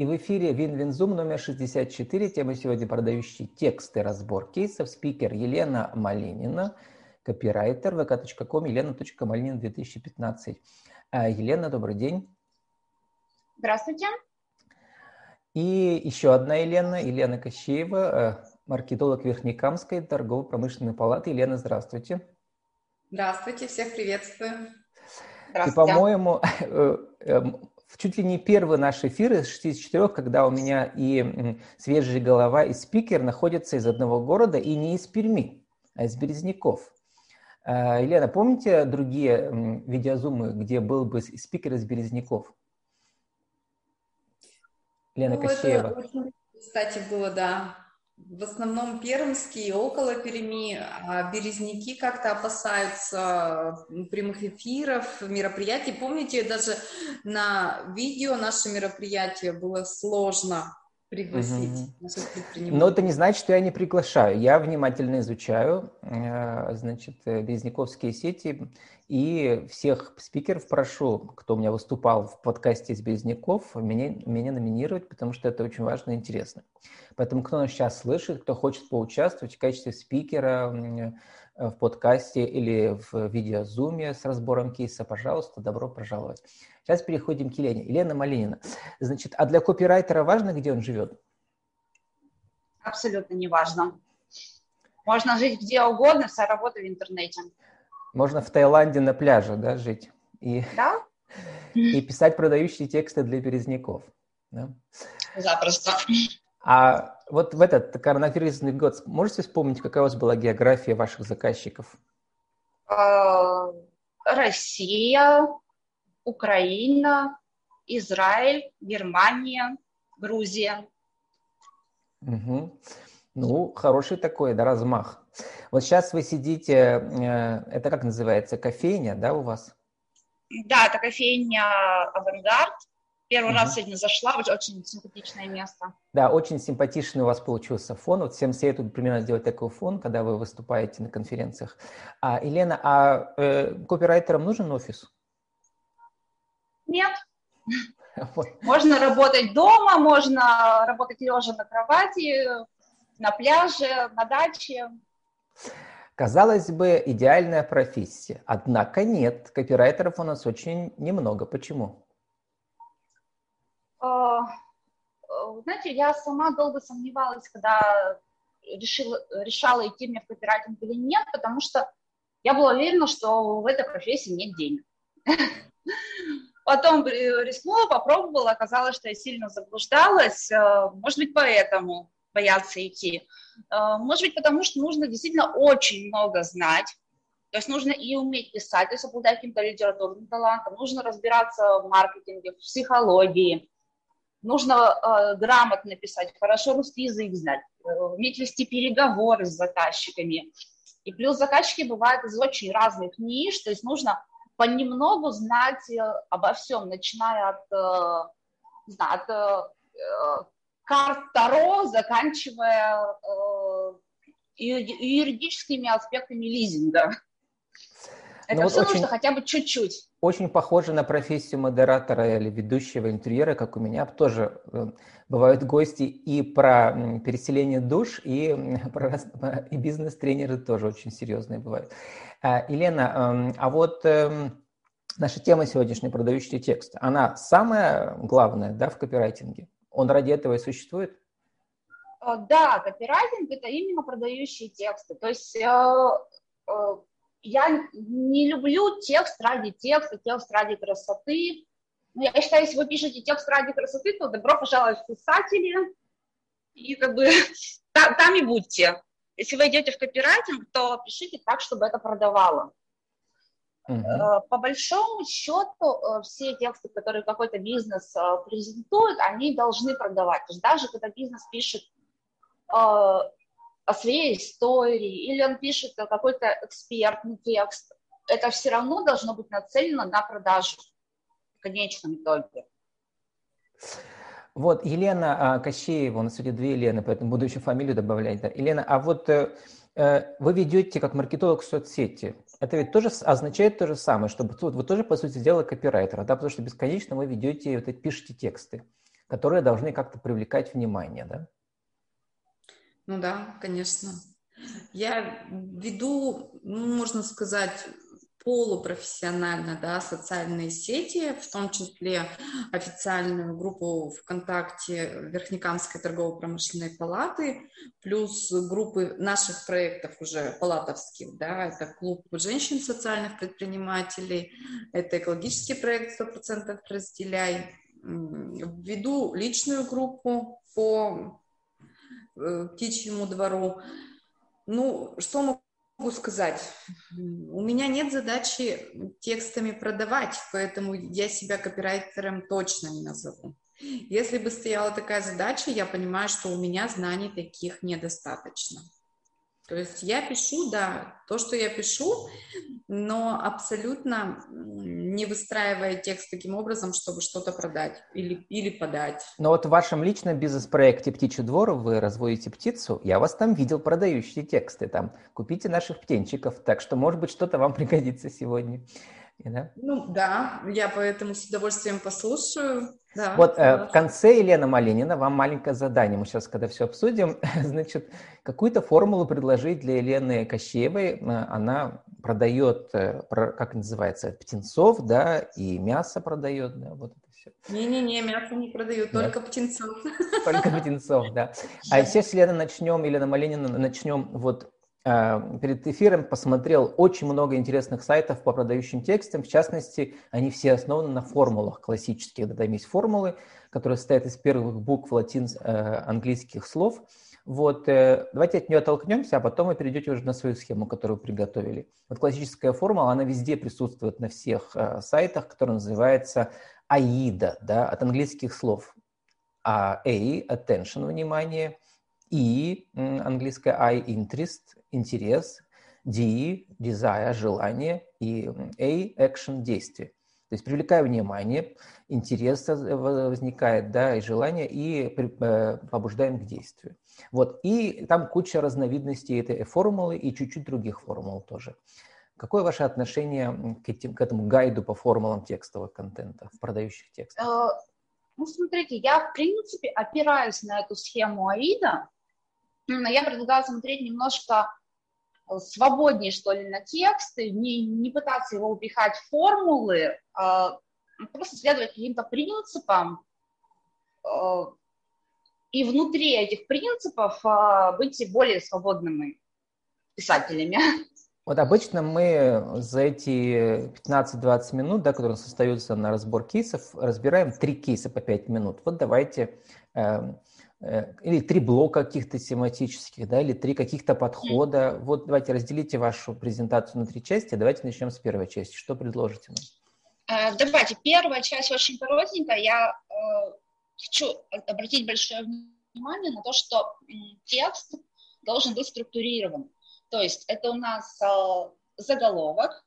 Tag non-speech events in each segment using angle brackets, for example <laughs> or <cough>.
И в эфире WinWinZoom номер 64. Тема сегодня продающие тексты, разбор кейсов. Спикер Елена Малинина, копирайтер vk.com, елена.малинина 2015. А, Елена, добрый день. Здравствуйте. И еще одна Елена, Елена Кощеева, э, маркетолог Верхнекамской торгово-промышленной палаты. Елена, здравствуйте. Здравствуйте, всех приветствую. И, по-моему, <laughs> э, чуть ли не первый наш эфир из 64, когда у меня и свежая голова, и спикер находятся из одного города, и не из Перми, а из Березняков. А, Елена, помните другие видеозумы, где был бы спикер из Березняков? Лена ну, Кощеева. Это очень, кстати, было, да в основном пермские, около Перми, а березники как-то опасаются прямых эфиров, мероприятий. Помните, даже на видео наше мероприятие было сложно пригласить угу. Но это не значит, что я не приглашаю. Я внимательно изучаю, э, значит, э, Березняковские сети и всех спикеров прошу, кто у меня выступал в подкасте из Березняков, меня, меня номинировать, потому что это очень важно и интересно. Поэтому кто нас сейчас слышит, кто хочет поучаствовать в качестве спикера э, в подкасте или в видеозуме с разбором кейса, пожалуйста, добро пожаловать. Сейчас переходим к Елене. Елена Малинина. Значит, а для копирайтера важно, где он живет? Абсолютно не важно. Можно жить где угодно, вся работа в интернете. Можно в Таиланде на пляже, да, жить? И, да? <laughs> И писать продающие тексты для березняков. Да? Запросто. А вот в этот коронавирусный год можете вспомнить, какая у вас была география ваших заказчиков? А, Россия, Украина, Израиль, Германия, Грузия. Угу. Ну, хороший такой, да, размах. Вот сейчас вы сидите, э, это как называется, кофейня, да, у вас? Да, это кофейня «Авангард». Первый угу. раз сегодня зашла, очень симпатичное место. Да, очень симпатичный у вас получился фон. Вот всем советую примерно сделать такой фон, когда вы выступаете на конференциях. А, Елена, а э, копирайтерам нужен офис? Нет. <laughs> Можно работать дома, можно работать лежа на кровати, на пляже, на даче. Казалось бы, идеальная профессия. Однако нет, копирайтеров у нас очень немного. Почему? А, знаете, я сама долго сомневалась, когда решила, решала идти мне в копирайтинг или нет, потому что я была уверена, что в этой профессии нет денег. <laughs> Потом рискнула, попробовала, оказалось, что я сильно заблуждалась, э, может быть, поэтому боятся идти. Э, может быть, потому что нужно действительно очень много знать, то есть нужно и уметь писать, то есть обладать каким-то литературным талантом, нужно разбираться в маркетинге, в психологии, нужно э, грамотно писать, хорошо русский язык знать, э, уметь вести переговоры с заказчиками. И плюс заказчики бывают из очень разных ниш, то есть нужно понемногу знать э, обо всем, начиная от, э, не знаю, от э, карт Таро, заканчивая юридическими аспектами лизинга. Это ну, все вот нужно хотя бы чуть-чуть. Очень похоже на профессию модератора или ведущего интерьера, как у меня. Тоже э, бывают гости и про переселение душ, и, <laughs> про, и бизнес-тренеры тоже очень серьезные бывают. А, Елена, эм, а вот эм, наша тема сегодняшняя, продающий текст, она самая главная да, в копирайтинге? Он ради этого и существует? Э, да, копирайтинг – это именно продающие тексты. То есть э, я не люблю текст ради текста, текст ради красоты. Но я считаю, если вы пишете текст ради красоты, то добро пожаловать в писатели, и как бы <laughs> там, там и будьте. Если вы идете в копирайтинг, то пишите так, чтобы это продавало. Uh-huh. По большому счету, э, все тексты, которые какой-то бизнес э, презентует, они должны продавать. То есть даже когда бизнес пишет о своей истории или он пишет какой-то экспертный текст, это все равно должно быть нацелено на продажу в конечном итоге. Вот, Елена а, Кощеева, у нас сегодня две Елены, поэтому буду еще фамилию добавлять. Да. Елена, а вот вы ведете как маркетолог соцсети. Это ведь тоже означает то же самое, что вы тоже, по сути дела, копирайтер, да, потому что бесконечно вы ведете, вот, пишете тексты. которые должны как-то привлекать внимание, да? Ну да, конечно. Я веду, ну, можно сказать, полупрофессионально, да, социальные сети, в том числе официальную группу ВКонтакте Верхнекамской торгово-промышленной палаты, плюс группы наших проектов уже палатовских, да, это клуб женщин социальных предпринимателей, это экологический проект 100% разделяй, веду личную группу по птичьему двору. Ну, что могу сказать? У меня нет задачи текстами продавать, поэтому я себя копирайтером точно не назову. Если бы стояла такая задача, я понимаю, что у меня знаний таких недостаточно. То есть я пишу, да, то, что я пишу, но абсолютно не выстраивая текст таким образом, чтобы что-то продать или, или подать. Но вот в вашем личном бизнес-проекте «Птичий двор» вы разводите птицу. Я вас там видел продающие тексты. Там «Купите наших птенчиков». Так что, может быть, что-то вам <laughs> пригодится сегодня. Да? Ну да, я поэтому с удовольствием послушаю. Да, вот э, в конце Елена Малинина, вам маленькое задание. Мы сейчас, когда все обсудим, <laughs> значит, какую-то формулу предложить для Елены Кощеевой. Э, она продает, э, как называется, птенцов, да, и мясо продает, да, вот это все. Не-не-не, мясо не продают, да. только птенцов. Только птенцов, да. А <laughs> сейчас, Елена, начнем, Елена Малинина, начнем вот перед эфиром посмотрел очень много интересных сайтов по продающим текстам. В частности, они все основаны на формулах классических. Да, там есть формулы, которые состоят из первых букв латин э, слов. Вот, э, давайте от нее оттолкнемся, а потом вы перейдете уже на свою схему, которую вы приготовили. Вот классическая формула, она везде присутствует на всех сайтах, которая называется AIDA, да, от английских слов. А A – attention, внимание, E – английское I – interest, интерес, D – desire, желание, и A – action, действие. То есть привлекая внимание, интерес возникает, да, и желание, и э, побуждаем к действию. Вот, и там куча разновидностей этой формулы и чуть-чуть других формул тоже. Какое ваше отношение к, этим, к этому гайду по формулам текстового контента в продающих текстах? Э, ну, смотрите, я, в принципе, опираюсь на эту схему АИДа, я предлагаю смотреть немножко свободнее, что ли, на тексты, не, не пытаться его упихать в формулы, а просто следовать каким-то принципам, а, и внутри этих принципов а, быть более свободными писателями. Вот обычно мы за эти 15-20 минут, да, которые остаются на разбор кейсов, разбираем три кейса по 5 минут. Вот давайте эм, Э, или три блока каких-то тематических, да, или три каких-то подхода. Вот давайте разделите вашу презентацию на три части. Давайте начнем с первой части. Что предложите нам? Э, давайте. Первая часть очень коротенькая. Я э, хочу обратить большое внимание на то, что текст должен быть структурирован. То есть это у нас э, заголовок,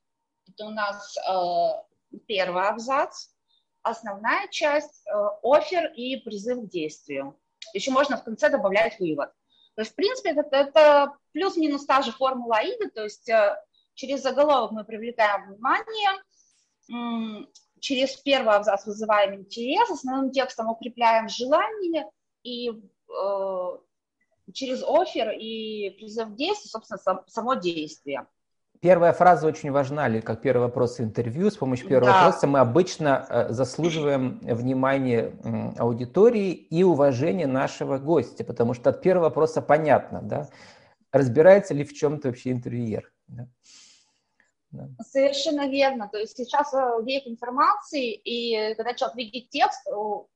это у нас э, первый абзац, основная часть, э, офер и призыв к действию еще можно в конце добавлять вывод. То есть, в принципе, это, это плюс-минус та же формула АИДа, то есть э, через заголовок мы привлекаем внимание, через первый абзац вызываем интерес, основным текстом укрепляем желание, и э, через офер и призыв действия, собственно, сам, само действие. Первая фраза очень важна, или как первый вопрос интервью. С помощью первого да. вопроса мы обычно э, заслуживаем внимания аудитории и уважения нашего гостя, потому что от первого вопроса понятно, да, разбирается ли в чем-то вообще интервьюер. Да? Да. Совершенно верно. То есть сейчас э, век информации, и когда человек видит текст, у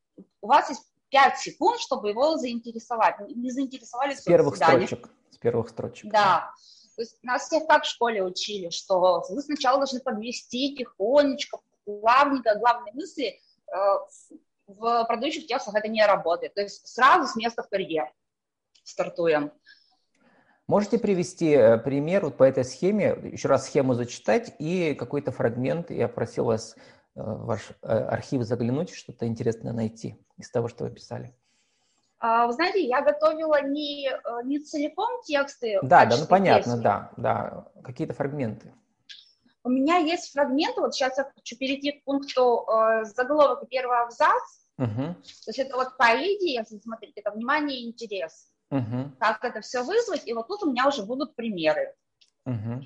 вас есть 5 секунд, чтобы его заинтересовать. Не заинтересовали с первых строчек. С первых строчек. Да. да. То есть нас всех как в школе учили, что вы сначала должны подвести тихонечко, плавненько главные мысли. Э, в продающих текстах это не работает. То есть сразу с места в карьер стартуем. Можете привести э, пример вот по этой схеме, еще раз схему зачитать и какой-то фрагмент. Я просил вас э, в ваш архив заглянуть, что-то интересное найти из того, что вы писали. А, вы знаете, я готовила не, э, не целиком тексты. Да, да, ну понятно, песни. да, да, какие-то фрагменты. У меня есть фрагменты, вот сейчас я хочу перейти к пункту э, заголовок и первый абзац. Uh-huh. То есть это вот поэзия, если смотреть, это внимание и интерес. Uh-huh. Как это все вызвать, и вот тут у меня уже будут примеры. Uh-huh.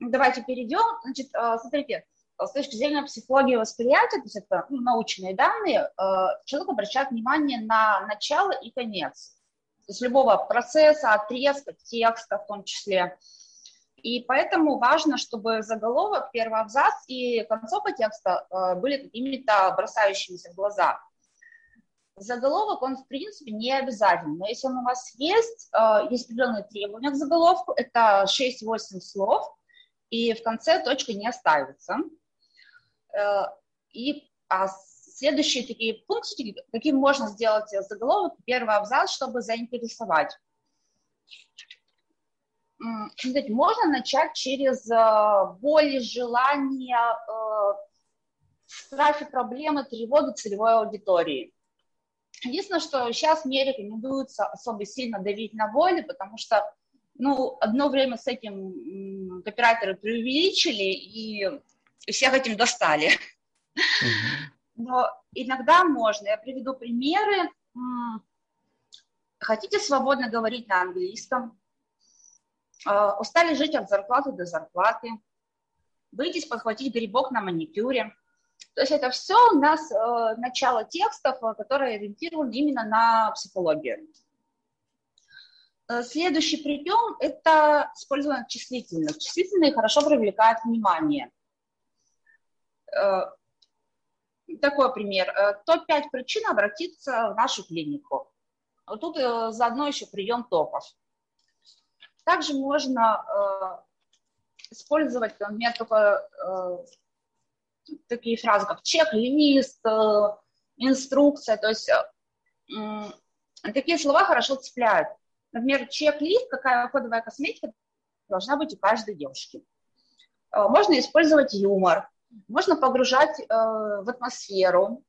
Давайте перейдем. Значит, э, смотрите, с точки зрения психологии восприятия, то есть это ну, научные данные, э, человек обращает внимание на начало и конец. То есть любого процесса, отрезка, текста в том числе. И поэтому важно, чтобы заголовок, первый абзац и концовка текста э, были какими-то бросающимися в глаза. Заголовок, он, в принципе, не обязателен, но если он у вас есть, э, есть определенные требования к заголовку, это 6-8 слов, и в конце точка не оставится. Э, и а следующие такие пункты, каким можно сделать заголовок, первый абзац, чтобы заинтересовать. Можно начать через э, боли, желания, э, страхи, проблемы, тревоги целевой аудитории. Единственное, что сейчас мне рекомендуется особо сильно давить на боли, потому что ну, одно время с этим копирайтеры преувеличили и всех этим достали. Но иногда можно. Я приведу примеры. Хотите свободно говорить на английском? А, устали жить от зарплаты до зарплаты? Выйдите подхватить грибок на маникюре? То есть это все у нас э, начало текстов, э, которые ориентированы именно на психологию. Э, следующий прием – это использование числительных. Числительные хорошо привлекают внимание. Э, такой пример. Э, Топ-5 причин обратиться в нашу клинику. Вот тут заодно еще прием топов. Также можно использовать, например, только такие фразы, как чек-лист, инструкция. То есть такие слова хорошо цепляют. Например, чек-лист, какая кодовая косметика должна быть у каждой девушки. Э, можно использовать юмор, можно погружать э, в атмосферу.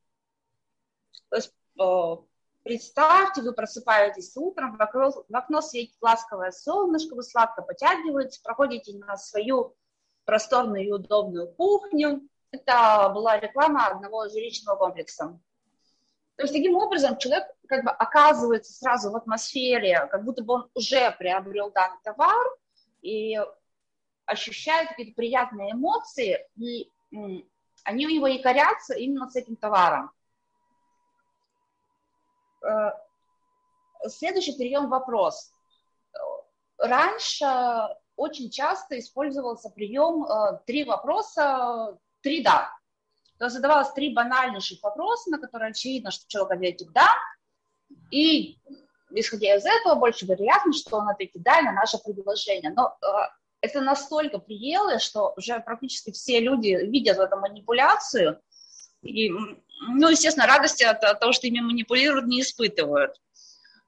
То есть э, представьте, вы просыпаетесь утром, в окно, в окно светит ласковое солнышко, вы сладко потягиваетесь, проходите на свою просторную и удобную кухню. Это была реклама одного жилищного комплекса. То есть таким образом человек как бы оказывается сразу в атмосфере, как будто бы он уже приобрел данный товар и ощущает какие-то приятные эмоции, и они у него якорятся именно с этим товаром. Э, следующий прием вопрос. Раньше очень часто использовался прием э, три вопроса, три да то задавалось три банальнейших вопроса, на которые очевидно, что человек ответит «да», и исходя из этого больше вероятно, что он ответит «да» на наше предложение. Но э, это настолько приело, что уже практически все люди видят эту манипуляцию, и, ну, естественно, радости от, от того, что ими манипулируют, не испытывают.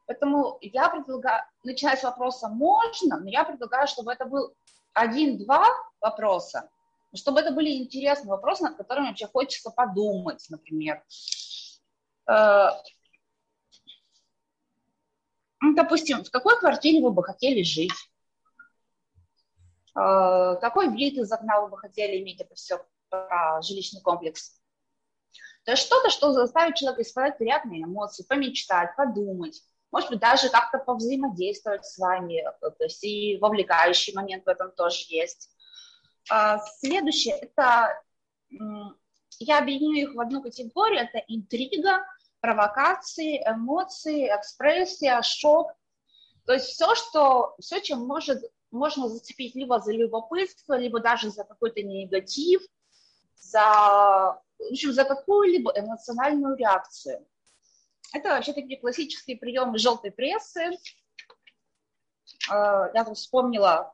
Поэтому я предлагаю, начинать с вопроса можно, но я предлагаю, чтобы это был один-два вопроса, чтобы это были интересные вопросы, над которыми вообще хочется подумать, например. Э, ну, допустим, в какой квартире вы бы хотели жить? Э, какой вид из окна вы бы хотели иметь? Это все про жилищный комплекс. То есть что-то, что заставит человека испытать приятные эмоции, помечтать, подумать, может быть, даже как-то повзаимодействовать с вами, то есть и вовлекающий момент в этом тоже есть. А, следующее, это, я объединю их в одну категорию, это интрига, провокации, эмоции, экспрессия, шок. То есть все, что, все, чем может, можно зацепить либо за любопытство, либо даже за какой-то негатив, за, в общем, за какую-либо эмоциональную реакцию. Это вообще такие классические приемы желтой прессы. А, я тут вспомнила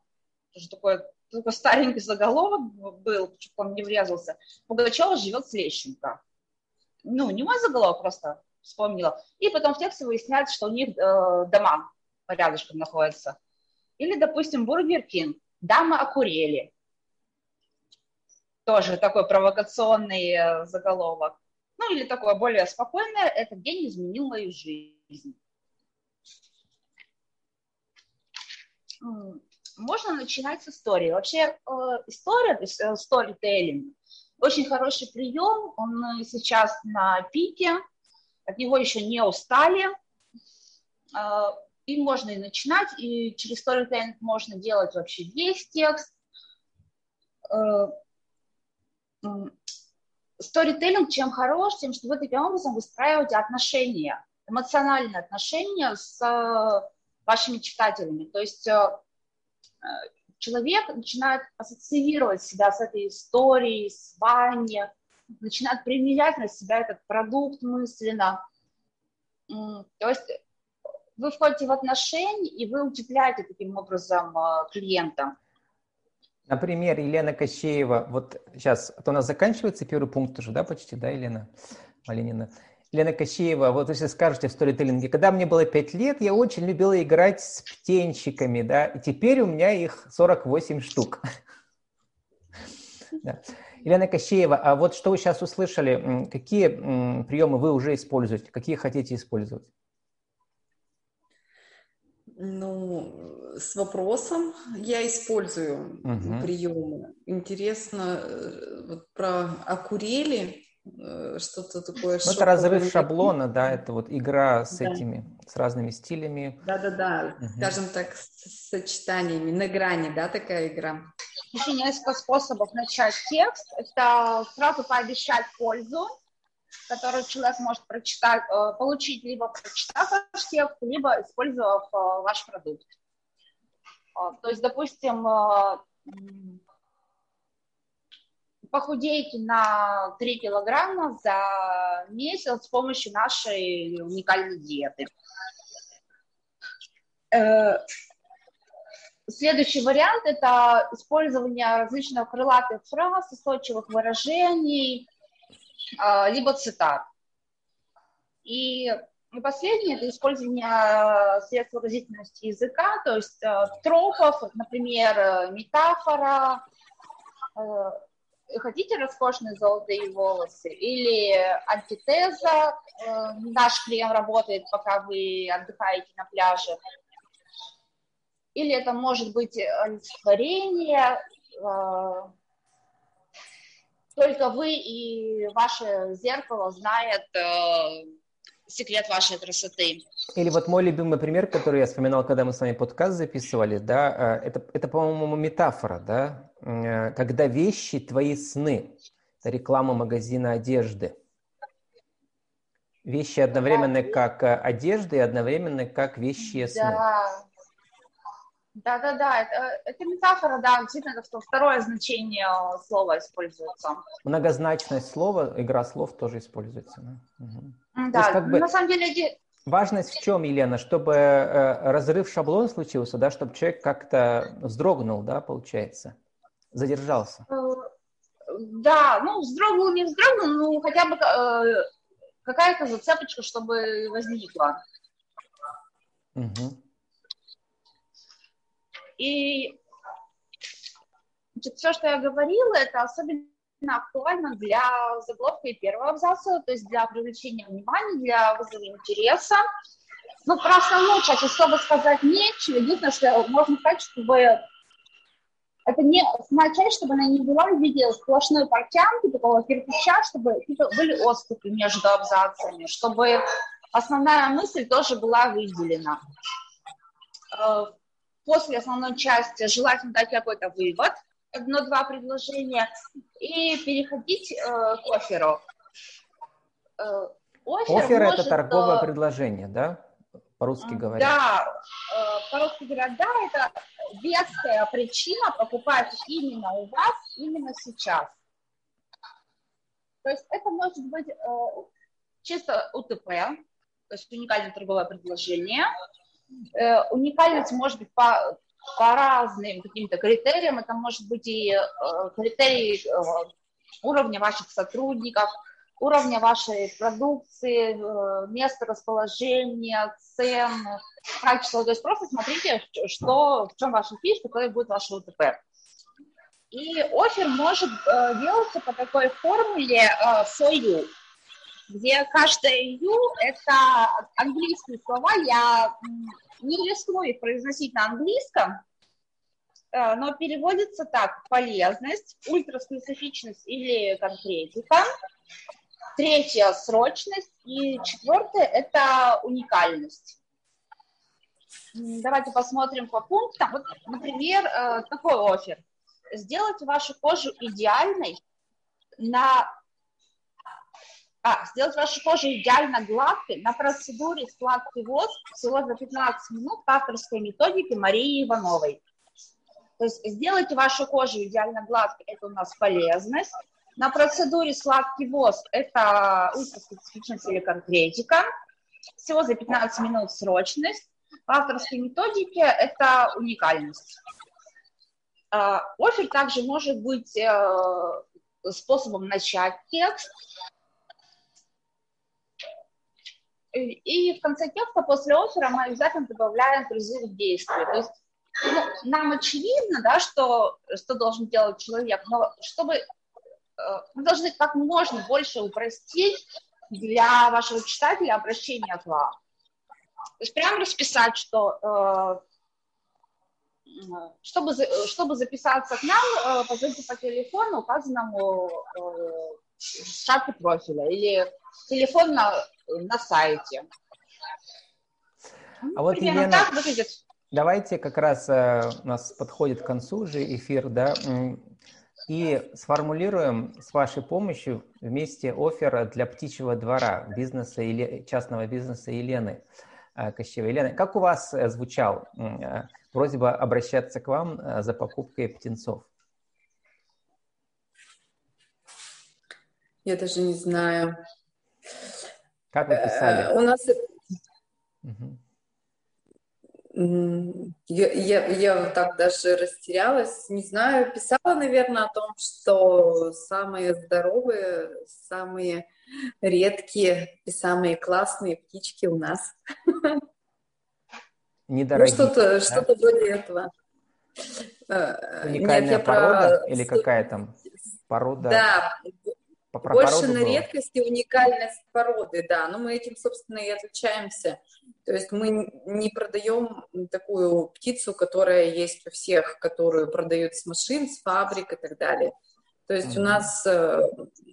тоже такое только старенький заголовок был, чтобы он не врезался. Пугачева живет с Лещенко. Ну, не мой заголовок, просто вспомнила. И потом в тексте выясняется, что у них э, дома рядышком находятся. Или, допустим, Бургер Кинг. Да мы окурели. Тоже такой провокационный э, заголовок. Ну, или такое более спокойное. Этот день изменил мою жизнь можно начинать с истории. Вообще э, история, э, storytelling, очень хороший прием, он сейчас на пике, от него еще не устали. Им можно и начинать, и через storytelling можно делать вообще весь текст. Storytelling чем хорош, тем, что вы таким образом выстраиваете отношения, эмоциональные отношения с вашими читателями. То есть человек начинает ассоциировать себя с этой историей, с вами, начинает применять на себя этот продукт мысленно. То есть вы входите в отношения, и вы утепляете таким образом э, клиента. Например, Елена Кощеева, вот сейчас, а то у нас заканчивается первый пункт уже, да, почти, да, Елена Малинина? Лена Кощеева, вот если скажете в сторителлинге, когда мне было 5 лет, я очень любила играть с птенчиками, да, и теперь у меня их 48 штук. Елена Кощеева, а вот что вы сейчас услышали, какие приемы вы уже используете, какие хотите использовать? Ну, с вопросом я использую угу. приемы. Интересно, э, вот про акурели Э, что-то такое. Ну, это разрыв шаблона, да, это вот игра с да. этими, с разными стилями. Да-да-да, угу. скажем так, с сочетаниями, на грани, да, такая игра. Еще несколько способов начать текст. Это сразу пообещать пользу, которую человек может прочитать, э, получить, либо прочитав ваш текст, либо использовав э, ваш продукт. То есть, допустим, похудеете на 3 килограмма за месяц с помощью нашей уникальной диеты. Э, следующий вариант – это использование различных крылатых фраз, устойчивых выражений, э, либо цитат. И последнее – это использование средств выразительности языка, то есть э, тропов, например, метафора, хотите роскошные золотые волосы, или антитеза, э, наш клиент работает, пока вы отдыхаете на пляже, или это может быть олицетворение, э, только вы и ваше зеркало знает э, секрет вашей красоты. Или вот мой любимый пример, который я вспоминал, когда мы с вами подкаст записывали, да, это, это по-моему, метафора, да, Э, когда вещи твои сны. Это реклама магазина одежды. Вещи одновременно как э, одежда и одновременно как вещи сны. Да. Да, да, да, это, это метафора, да, действительно, это второе значение слова используется. Многозначность слова, игра слов тоже используется. Да, угу. да есть, как бы, на самом деле... Важность в чем, Елена, чтобы э, разрыв шаблона случился, да, чтобы человек как-то вздрогнул, да, получается? задержался? Э, да, ну, вздрогнул, не вздрогнул, ну, хотя бы э, какая-то зацепочка, чтобы возникла. Угу. И значит, все, что я говорила, это особенно актуально для заголовка и первого абзаца, то есть для привлечения внимания, для вызова интереса. Ну, про основную часть особо сказать нечего. Единственное, что можно сказать, чтобы это не означает, чтобы она не была в виде сплошной портянки, такого кирпича, чтобы типа, были отступы между абзацами, чтобы основная мысль тоже была выделена. Э, после основной части желательно дать какой-то вывод, одно-два предложения, и переходить э, к оферу. Э, офер, офер может, это торговое предложение, да? По-русски говоря. Да, по-русски говоря, да, это веская причина покупать именно у вас, именно сейчас. То есть это может быть э, чисто УТП, то есть уникальное торговое предложение. Э, уникальность может быть по, по разным каким-то критериям. Это может быть и э, критерии э, уровня ваших сотрудников, уровня вашей продукции, э, место расположения, цен, качество. То есть просто смотрите, что, в чем ваша фишка, какой будет ваш УТП. И офер может э, делаться по такой формуле э, for you, где каждое you – это английские слова. Я не рискну их произносить на английском, э, но переводится так – полезность, ультраспецифичность или конкретика – Третье – срочность. И четвертое – это уникальность. Давайте посмотрим по пунктам. Вот, например, э, такой офер. Сделать вашу кожу идеальной на... А, сделать вашу кожу идеально гладкой на процедуре сладкий воск всего за 15 минут по авторской методике Марии Ивановой. То есть сделайте вашу кожу идеально гладкой, это у нас полезность. На процедуре сладкий воск это ультраспецифичность или конкретика. Всего за 15 минут срочность. По авторской методике это уникальность. А, офер также может быть э, способом начать текст. И в конце текста после оффера мы обязательно добавляем призыв к действию. То есть ну, нам очевидно, да, что, что должен делать человек, но чтобы э, мы должны как можно больше упростить для вашего читателя обращение к вам. То есть прямо расписать, что э, чтобы, чтобы записаться к нам, э, позвоните по телефону, указанному в шапке профиля, или телефон на, на сайте. А вот, Примерно Елена, так выглядит Давайте как раз э, у нас подходит к концу уже эфир, да, и сформулируем с вашей помощью вместе офер для птичьего двора бизнеса или частного бизнеса Елены э, Кощевой. Елена, как у вас э, звучал э, просьба обращаться к вам за покупкой птенцов? Я даже не знаю. Как вы писали? Э, у нас... Угу. Я, я, я так даже растерялась, не знаю, писала, наверное, о том, что самые здоровые, самые редкие и самые классные птички у нас. Недорогие. Ну, что-то да? что вроде этого. Э, Уникальная Нет, порода про... или какая там порода? Да, по, Больше на редкость и уникальность породы, да. Но мы этим, собственно, и отличаемся. То есть мы не продаем такую птицу, которая есть у всех, которую продают с машин, с фабрик и так далее. То есть mm-hmm. у нас э,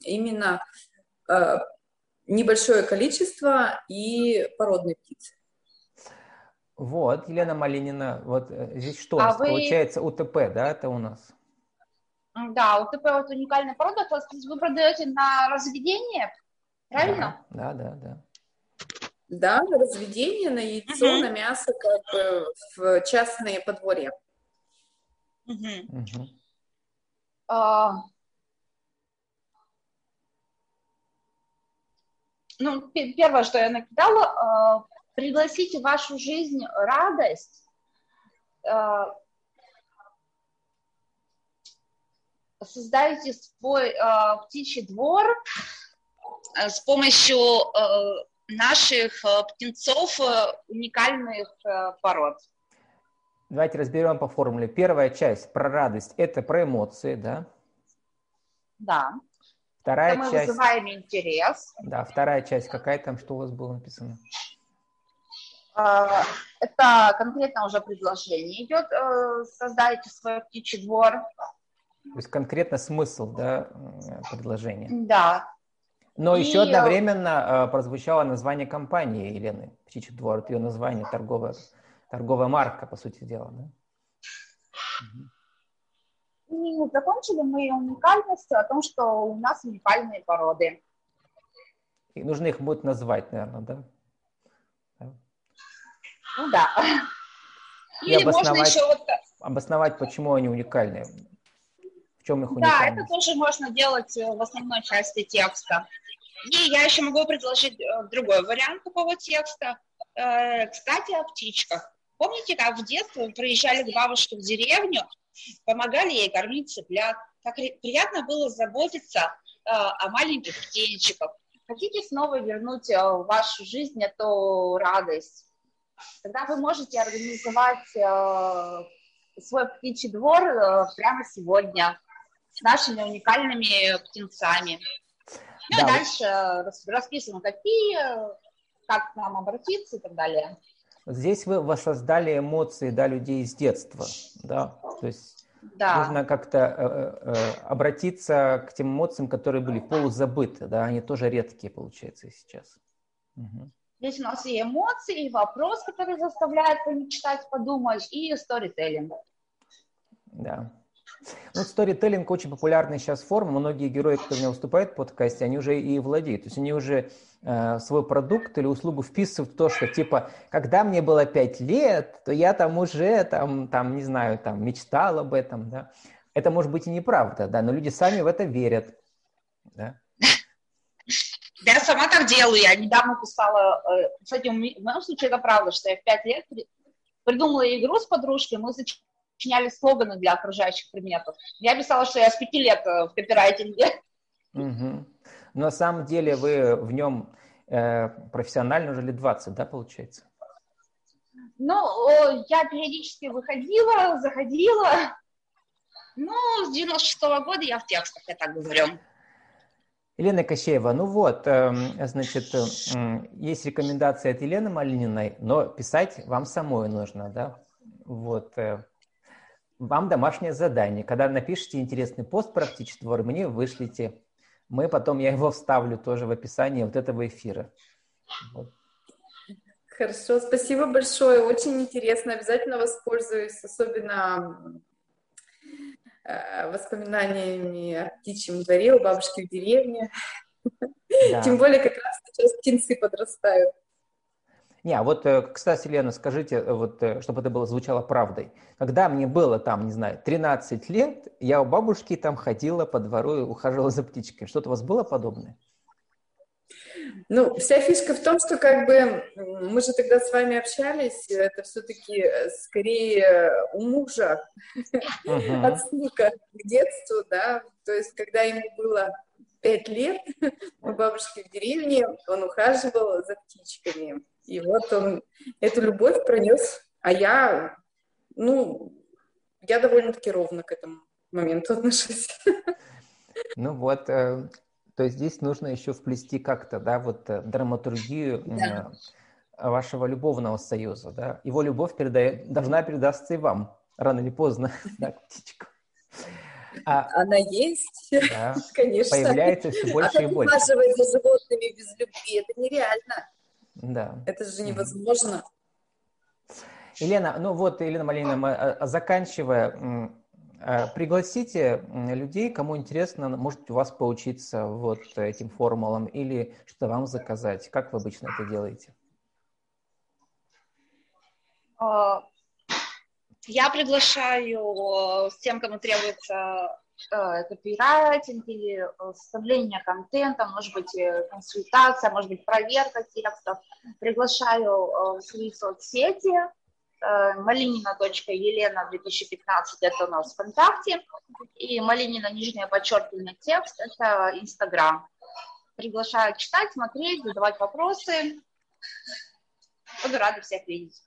именно э, небольшое количество и породные птицы. Вот, Елена Малинина, вот э, здесь что а вы... получается УТП, да, это у нас? Да, УТП вот уникальная порода, то есть вы продаете на разведение, правильно? Да, да, да. Да, на разведение, на яйцо, uh-huh. на мясо, как бы в частные подворья. Uh-huh. Uh-huh. Uh, ну, первое, что я накидала, uh, пригласите в вашу жизнь радость, создаете свой э, птичий двор э, с помощью э, наших э, птенцов э, уникальных э, пород. Давайте разберем по формуле. Первая часть про радость – это про эмоции, да? Да. Вторая это мы часть... вызываем интерес. Да, вторая часть какая там, что у вас было написано? Это конкретно уже предложение идет. Создайте свой птичий двор. То есть конкретно смысл да, предложения. Да. Но и... еще одновременно э, прозвучало название компании Елены Птичий двор. Это ее название, торговая, торговая марка, по сути дела. Да? И закончили мы уникальностью о том, что у нас уникальные породы. И нужно их будет назвать, наверное, да? Ну да. И Или обосновать, можно еще вот... обосновать, почему они уникальные. В чем их уникальность? Да, это тоже можно делать э, в основной части текста. И я еще могу предложить э, другой вариант такого текста. Э, кстати, о птичках. Помните, как в детстве вы приезжали к бабушке в деревню, помогали ей кормить цыплят? Как приятно было заботиться о маленьких птенчиках. Хотите снова вернуть в вашу жизнь эту радость? Тогда вы можете организовать свой птичий двор прямо сегодня с нашими уникальными птенцами. Ну да. и дальше расписано, какие, как к нам обратиться и так далее. Здесь вы воссоздали эмоции да, людей с детства, да, то есть да. нужно как-то э, э, обратиться к тем эмоциям, которые были полузабыты, да, они тоже редкие, получается, сейчас. Угу. Здесь у нас и эмоции, и вопрос, который заставляет помечтать, подумать, и сторителлинг. Да. Ну, сторителлинг очень популярная сейчас форма. Многие герои, которые у меня выступают в подкасте, они уже и владеют. То есть они уже э, свой продукт или услугу вписывают в то, что типа, когда мне было пять лет, то я там уже, там, там, не знаю, там, мечтал об этом, да. Это может быть и неправда, да, но люди сами в это верят, да. <laughs> Я сама так делаю. Я недавно писала, э, кстати, в моем случае это правда, что я в пять лет придумала игру с подружкой, мы сочиняли слоганы для окружающих предметов. Я писала, что я с пяти лет э, в копирайтинге. Угу. Но на самом деле вы в нем э, профессионально уже лет 20, да, получается? Ну, я периодически выходила, заходила. Ну, с 96 -го года я в текстах, я так говорю. Елена Кощеева, ну вот, эм, значит, э, есть рекомендации от Елены Малининой, но писать вам самой нужно, да? Вот. Вам домашнее задание. Когда напишите интересный пост про птичествор, мне вышлите. Мы потом, я его вставлю тоже в описание вот этого эфира. Вот. Хорошо, спасибо большое. Очень интересно. Обязательно воспользуюсь, особенно Э, воспоминаниями о птичьем дворе у бабушки в деревне. Да. Тем более как раз сейчас птенцы подрастают. Не, а вот, э, кстати, Лена, скажите, э, вот, чтобы это было звучало правдой. Когда мне было там, не знаю, 13 лет, я у бабушки там ходила по двору и ухаживала за птичкой. Что-то у вас было подобное? Ну, вся фишка в том, что как бы мы же тогда с вами общались, это все-таки э, скорее у мужа uh-huh. отсылка к детству, да, то есть когда ему было пять лет, <laughs> у бабушки в деревне, он ухаживал за птичками, и вот он эту любовь пронес, а я, ну, я довольно-таки ровно к этому моменту <laughs> отношусь. Ну вот, э, то есть здесь нужно еще вплести как-то, да, вот э, драматургию да. вашего любовного союза, да. Его любовь передает, должна передастся и вам, рано или поздно, <laughs> да, птичка. А, Она есть, да, <laughs> конечно. Появляется все больше а и больше. ухаживать за животными без любви, это нереально. Да. Это же невозможно. Елена, ну вот, Елена Малинина, а, заканчивая, Э, пригласите людей, кому интересно, может у вас поучиться вот этим формулам или что вам заказать. Как вы обычно это делаете? А, я приглашаю с тем, кому требуется э, копирайтинг или составление контента, может быть, э, консультация, может быть, проверка текстов. Приглашаю в свои соцсети, Э, малинина.елена 2015 это у нас ВКонтакте, и малинина нижнее подчеркивание текст это Инстаграм. Приглашаю читать, смотреть, задавать вопросы. Буду рада всех видеть.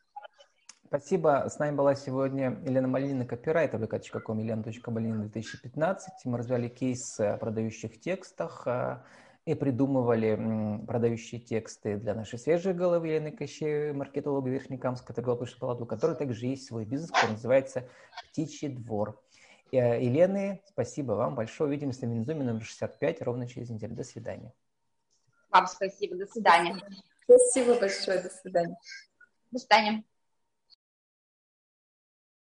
Спасибо. С нами была сегодня Елена Малинина, копирайтер vk.com, елена.малинина 2015. Мы развивали кейс о продающих текстах, и придумывали продающие тексты для нашей свежей головы Елены Кощеевой, маркетолога Верхнекамска торговой палаты, у которой также есть свой бизнес, который называется «Птичий двор». Э, Елены, спасибо вам большое. Увидимся на Минзуме номер 65 ровно через неделю. До свидания. Вам спасибо. До свидания. Спасибо большое. До свидания. До свидания.